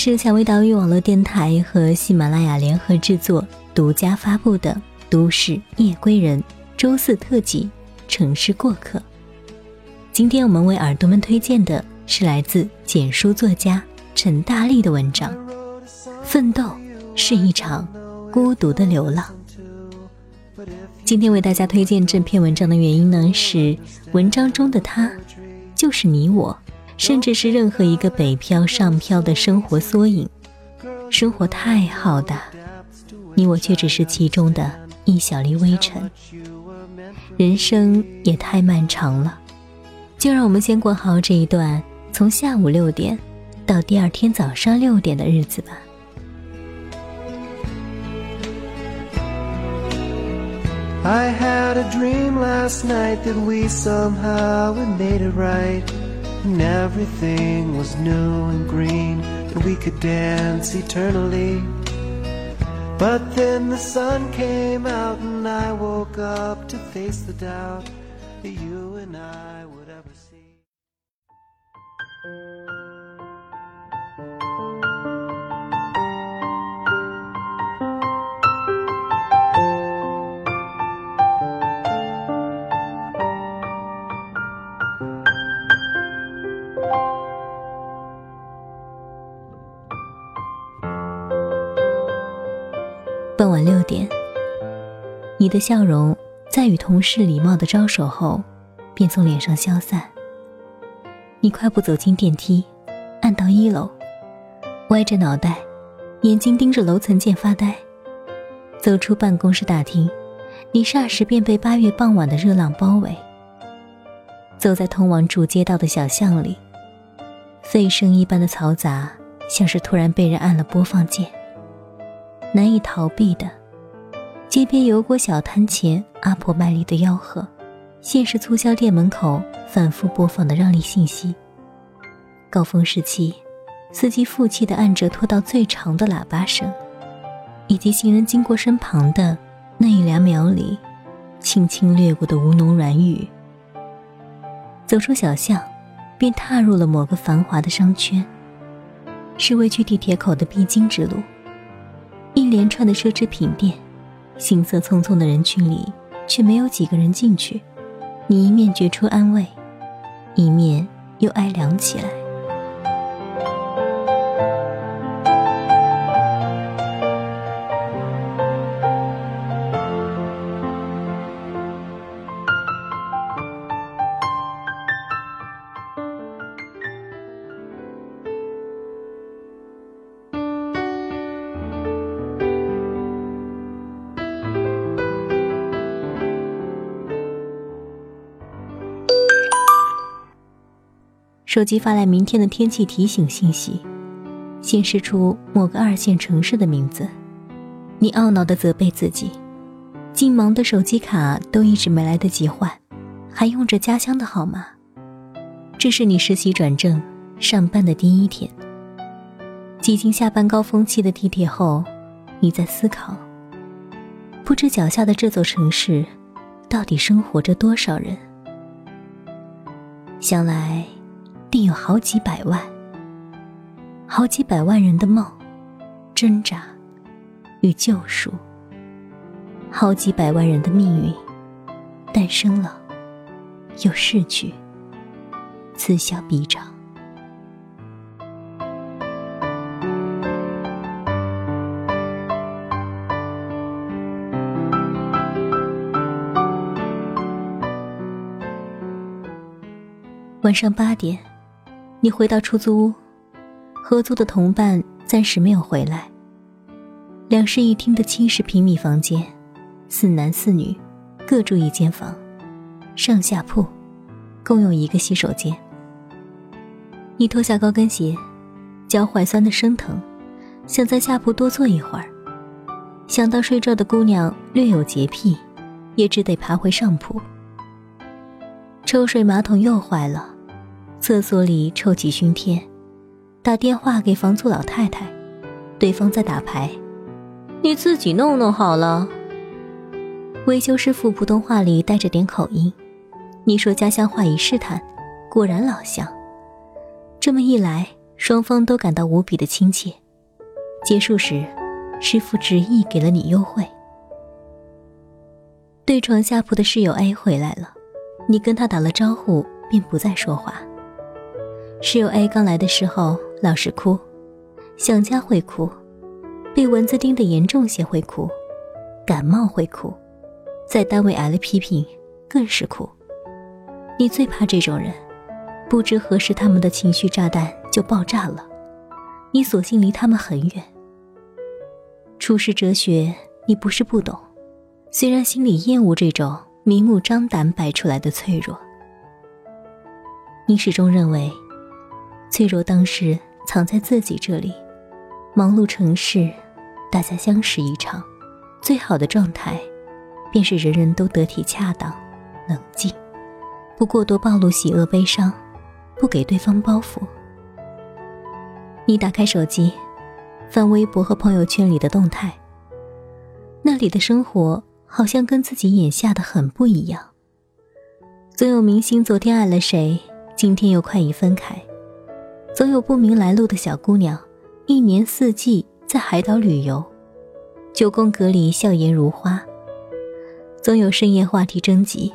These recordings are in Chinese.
是蔷薇岛屿网络电台和喜马拉雅联合制作、独家发布的《都市夜归人》周四特辑《城市过客》。今天我们为耳朵们推荐的是来自简书作家陈大力的文章《奋斗是一场孤独的流浪》。今天为大家推荐这篇文章的原因呢，是文章中的他，就是你我。甚至是任何一个北漂上漂的生活缩影，生活太浩大，你我却只是其中的一小粒微尘。人生也太漫长了，就让我们先过好这一段从下午六点到第二天早上六点的日子吧。I had a dream last night that we somehow made it right. And everything was new and green, and we could dance eternally. But then the sun came out, and I woke up to face the doubt that you and I would ever see. 你的笑容在与同事礼貌的招手后，便从脸上消散。你快步走进电梯，按到一楼，歪着脑袋，眼睛盯着楼层键发呆。走出办公室大厅，你霎时便被八月傍晚的热浪包围。走在通往主街道的小巷里，沸声一般的嘈杂，像是突然被人按了播放键。难以逃避的，街边油锅小摊前阿婆卖力的吆喝，现实促销店门口反复播放的让利信息。高峰时期，司机负气的按着拖到最长的喇叭声，以及行人经过身旁的那一两秒里，轻轻掠过的吴侬软语。走出小巷，便踏入了某个繁华的商圈，是为去地铁口的必经之路。一连串的奢侈品店，行色匆匆的人群里，却没有几个人进去。你一面觉出安慰，一面又哀凉起来。手机发来明天的天气提醒信息，显示出某个二线城市的名字。你懊恼地责备自己，进忙的手机卡都一直没来得及换，还用着家乡的号码。这是你实习转正上班的第一天。挤进下班高峰期的地铁后，你在思考：不知脚下的这座城市，到底生活着多少人？想来。定有好几百万、好几百万人的梦、挣扎与救赎，好几百万人的命运诞生了，又逝去，此消彼长。晚上八点。你回到出租屋，合租的同伴暂时没有回来。两室一厅的七十平米房间，四男四女，各住一间房，上下铺，共用一个洗手间。你脱下高跟鞋，脚踝酸的生疼，想在下铺多坐一会儿。想到睡觉的姑娘略有洁癖，也只得爬回上铺。抽水马桶又坏了。厕所里臭气熏天，打电话给房租老太太，对方在打牌，你自己弄弄好了。维修师傅普通话里带着点口音，你说家乡话一试探，果然老乡。这么一来，双方都感到无比的亲切。结束时，师傅执意给了你优惠。对床下铺的室友 A 回来了，你跟他打了招呼，便不再说话。室友 A 刚来的时候老是哭，想家会哭，被蚊子叮得严重些会哭，感冒会哭，在单位挨了批评更是哭。你最怕这种人，不知何时他们的情绪炸弹就爆炸了，你索性离他们很远。处世哲学你不是不懂，虽然心里厌恶这种明目张胆摆出来的脆弱，你始终认为。脆弱当时藏在自己这里，忙碌城市，大家相识一场，最好的状态，便是人人都得体恰当，冷静，不过多暴露喜恶悲伤，不给对方包袱。你打开手机，翻微博和朋友圈里的动态，那里的生活好像跟自己眼下的很不一样。总有明星昨天爱了谁，今天又快已分开。总有不明来路的小姑娘，一年四季在海岛旅游，九宫格里笑颜如花。总有深夜话题征集，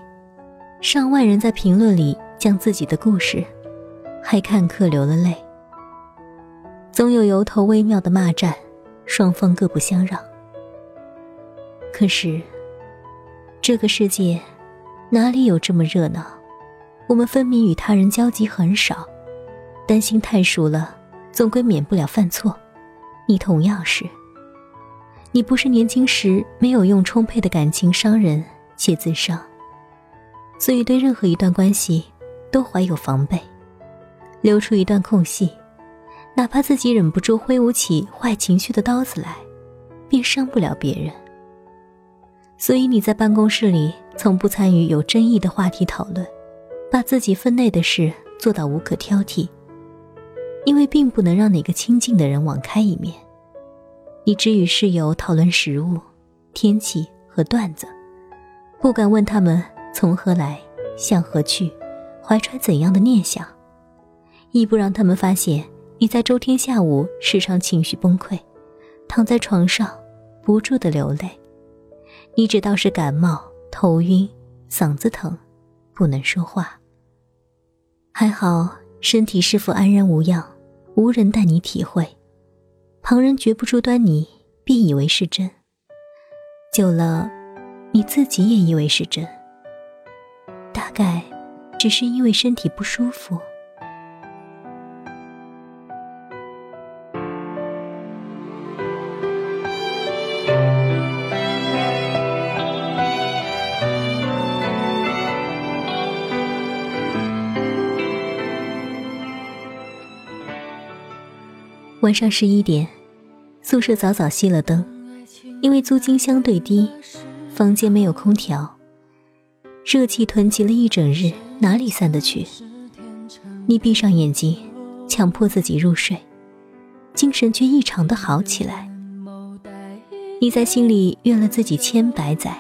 上万人在评论里讲自己的故事，还看客流了泪。总有由头微妙的骂战，双方各不相让。可是，这个世界哪里有这么热闹？我们分明与他人交集很少。担心太熟了，总归免不了犯错。你同样是。你不是年轻时没有用充沛的感情伤人且自伤，所以对任何一段关系都怀有防备，留出一段空隙，哪怕自己忍不住挥舞起坏情绪的刀子来，便伤不了别人。所以你在办公室里从不参与有争议的话题讨论，把自己分内的事做到无可挑剔。因为并不能让哪个亲近的人网开一面，你只与室友讨论食物、天气和段子，不敢问他们从何来、向何去、怀揣怎样的念想，亦不让他们发现你在周天下午时常情绪崩溃，躺在床上不住的流泪。你只道是感冒、头晕、嗓子疼，不能说话。还好身体是否安然无恙。无人带你体会，旁人觉不出端倪，便以为是真。久了，你自己也以为是真。大概，只是因为身体不舒服。晚上十一点，宿舍早早熄了灯，因为租金相对低，房间没有空调，热气囤积了一整日，哪里散得去？你闭上眼睛，强迫自己入睡，精神却异常的好起来。你在心里怨了自己千百载，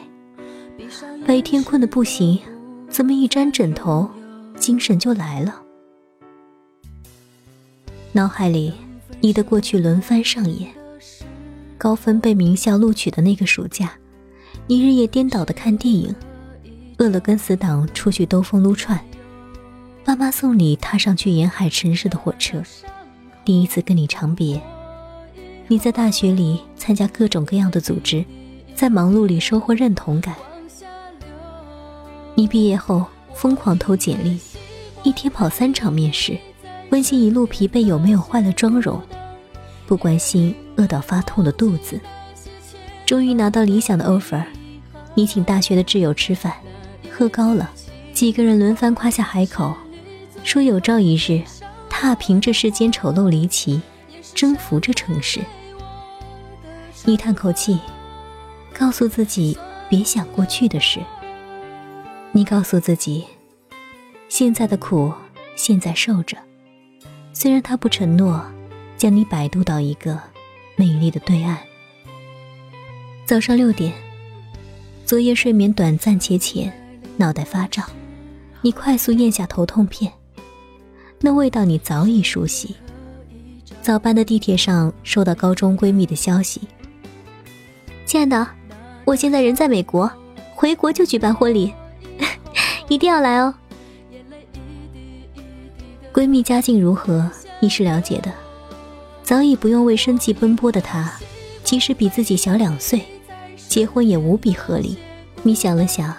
白天困得不行，怎么一沾枕头，精神就来了？脑海里。你的过去轮番上演，高分被名校录取的那个暑假，你日夜颠倒的看电影，饿了跟死党出去兜风撸串，爸妈送你踏上去沿海城市的火车，第一次跟你长别。你在大学里参加各种各样的组织，在忙碌里收获认同感。你毕业后疯狂投简历，一天跑三场面试。关心一路疲惫有没有坏了妆容，不关心饿到发痛的肚子。终于拿到理想的 offer，你请大学的挚友吃饭，喝高了，几个人轮番夸下海口，说有朝一日踏平这世间丑陋离奇，征服这城市。你叹口气，告诉自己别想过去的事。你告诉自己，现在的苦现在受着。虽然他不承诺将你摆渡到一个美丽的对岸。早上六点，昨夜睡眠短暂且浅，脑袋发胀，你快速咽下头痛片。那味道你早已熟悉，早班的地铁上收到高中闺蜜的消息：“亲爱的，我现在人在美国，回国就举办婚礼，一定要来哦。”闺蜜家境如何，你是了解的。早已不用为生计奔波的他，即使比自己小两岁，结婚也无比合理。你想了想，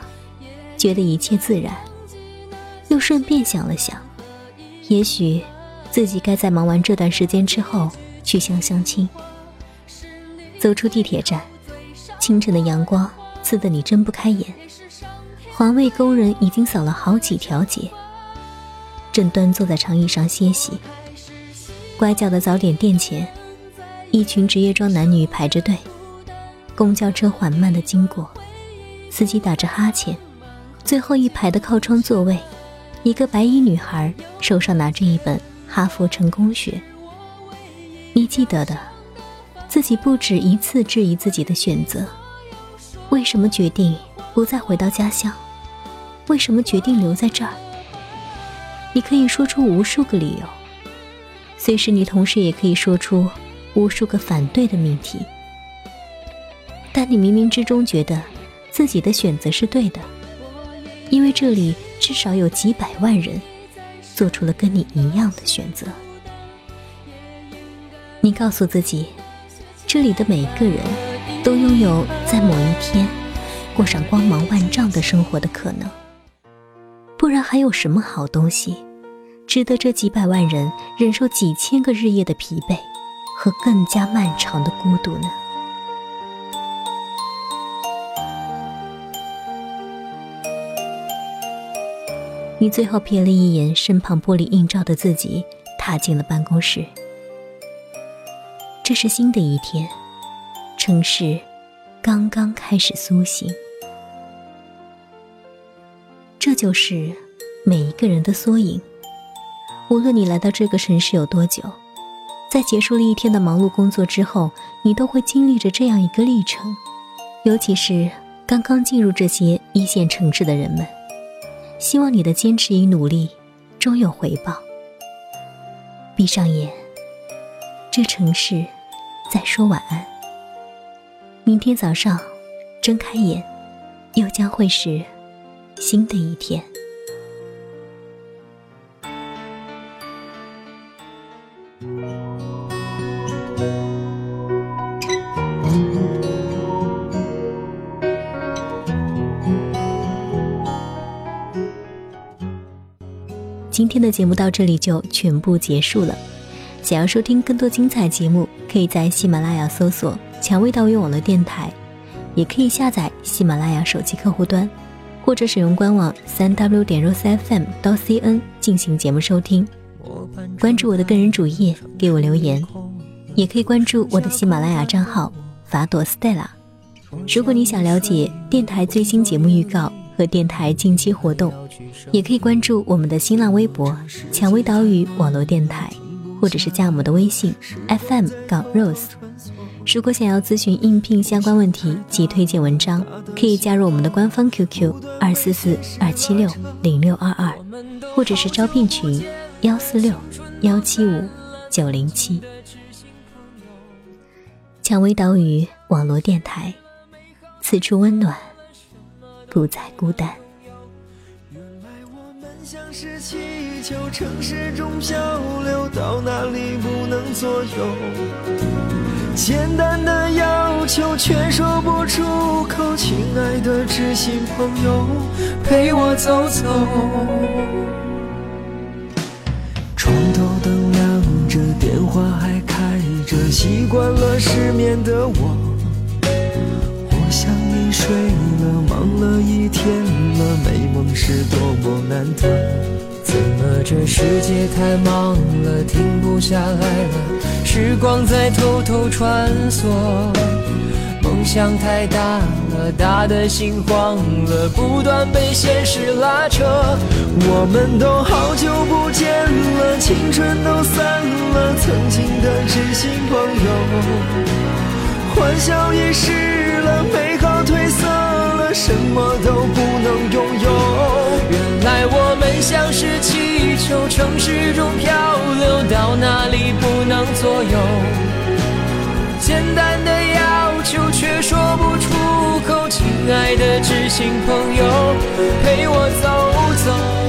觉得一切自然，又顺便想了想，也许自己该在忙完这段时间之后去相相亲。走出地铁站，清晨的阳光刺得你睁不开眼。环卫工人已经扫了好几条街。正端坐在长椅上歇息。拐角的早点店前，一群职业装男女排着队。公交车缓慢的经过，司机打着哈欠。最后一排的靠窗座位，一个白衣女孩手上拿着一本《哈佛成功学》。你记得的，自己不止一次质疑自己的选择：为什么决定不再回到家乡？为什么决定留在这儿？你可以说出无数个理由，虽时你同时也可以说出无数个反对的命题。但你冥冥之中觉得自己的选择是对的，因为这里至少有几百万人做出了跟你一样的选择。你告诉自己，这里的每一个人都拥有在某一天过上光芒万丈的生活的可能。不然还有什么好东西，值得这几百万人忍受几千个日夜的疲惫和更加漫长的孤独呢？你最后瞥了一眼身旁玻璃映照的自己，踏进了办公室。这是新的一天，城市刚刚开始苏醒。这就是每一个人的缩影。无论你来到这个城市有多久，在结束了一天的忙碌工作之后，你都会经历着这样一个历程。尤其是刚刚进入这些一线城市的人们，希望你的坚持与努力终有回报。闭上眼，这城市在说晚安。明天早上睁开眼，又将会是。新的一天。的节目到这里就全部结束了。想要收听更多精彩节目，可以在喜马拉雅搜索“蔷薇岛屿网络电台”，也可以下载喜马拉雅手机客户端。或者使用官网三 w 点 rosefm 到 cn 进行节目收听，关注我的个人主页给我留言，也可以关注我的喜马拉雅账号法朵 Stella。如果你想了解电台最新节目预告和电台近期活动，也可以关注我们的新浪微博“蔷薇岛屿网络电台”，或者是加我们的微信 FM 杠 Rose。如果想要咨询应聘相关问题及推荐文章，可以加入我们的官方 QQ 二四四二七六零六二二，或者是招聘群幺四六幺七五九零七。蔷薇岛屿网络电台，此处温暖，不再孤单。原来我们像是气球，城市中漂流，到哪里不能左右。简单的要求却说不出口，亲爱的知心朋友，陪我走走。床头灯亮着，电话还开着，习惯了失眠的我。我想你睡了，忙了一天了，美梦是多么难得。怎么这世界太忙了，停不下来了？时光在偷偷穿梭，梦想太大了，大的心慌了，不断被现实拉扯。我们都好久不见了，青春都散了，曾经的知心朋友，欢笑也失了，美好褪色了，什么都不能拥有。原来我们像是气球，城市中漂流到哪里不能左右。简单的要求却说不出口，亲爱的知心朋友，陪我走走。